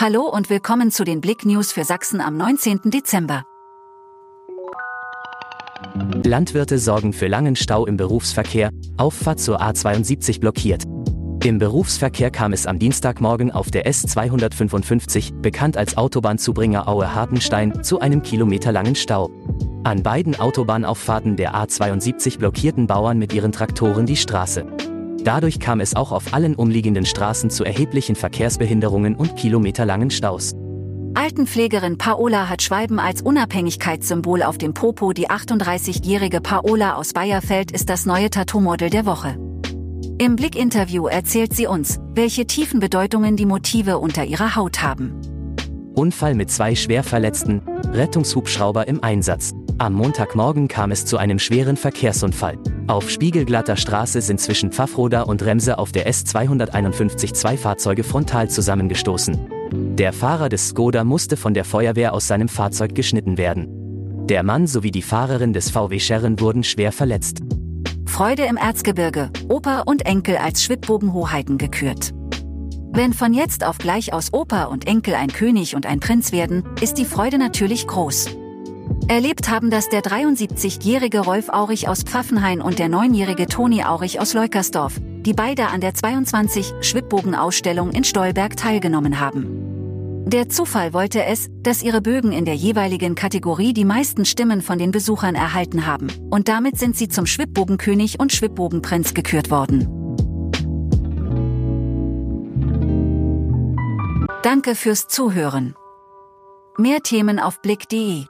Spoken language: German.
Hallo und willkommen zu den Blick News für Sachsen am 19. Dezember. Landwirte sorgen für langen Stau im Berufsverkehr, Auffahrt zur A72 blockiert. Im Berufsverkehr kam es am Dienstagmorgen auf der S255, bekannt als Autobahnzubringer Aue-Hartenstein, zu einem kilometerlangen Stau. An beiden Autobahnauffahrten der A72 blockierten Bauern mit ihren Traktoren die Straße. Dadurch kam es auch auf allen umliegenden Straßen zu erheblichen Verkehrsbehinderungen und kilometerlangen Staus. Altenpflegerin Paola hat Schwalben als Unabhängigkeitssymbol auf dem Popo. Die 38-jährige Paola aus Bayerfeld ist das neue Tattoo-Model der Woche. Im Blick-Interview erzählt sie uns, welche tiefen Bedeutungen die Motive unter ihrer Haut haben. Unfall mit zwei Schwerverletzten, Rettungshubschrauber im Einsatz. Am Montagmorgen kam es zu einem schweren Verkehrsunfall. Auf spiegelglatter Straße sind zwischen Pfaffroda und Remse auf der S251 zwei Fahrzeuge frontal zusammengestoßen. Der Fahrer des Skoda musste von der Feuerwehr aus seinem Fahrzeug geschnitten werden. Der Mann sowie die Fahrerin des VW Scherren wurden schwer verletzt. Freude im Erzgebirge, Opa und Enkel als Schwibbogenhoheiten gekürt. Wenn von jetzt auf gleich aus Opa und Enkel ein König und ein Prinz werden, ist die Freude natürlich groß. Erlebt haben das der 73-jährige Rolf Aurich aus Pfaffenhain und der 9-jährige Toni Aurich aus Leukersdorf, die beide an der 22 Schwibbogenausstellung in Stolberg teilgenommen haben. Der Zufall wollte es, dass ihre Bögen in der jeweiligen Kategorie die meisten Stimmen von den Besuchern erhalten haben, und damit sind sie zum Schwibbogenkönig und Schwibbogenprinz gekürt worden. Danke fürs Zuhören. Mehr Themen auf blick.de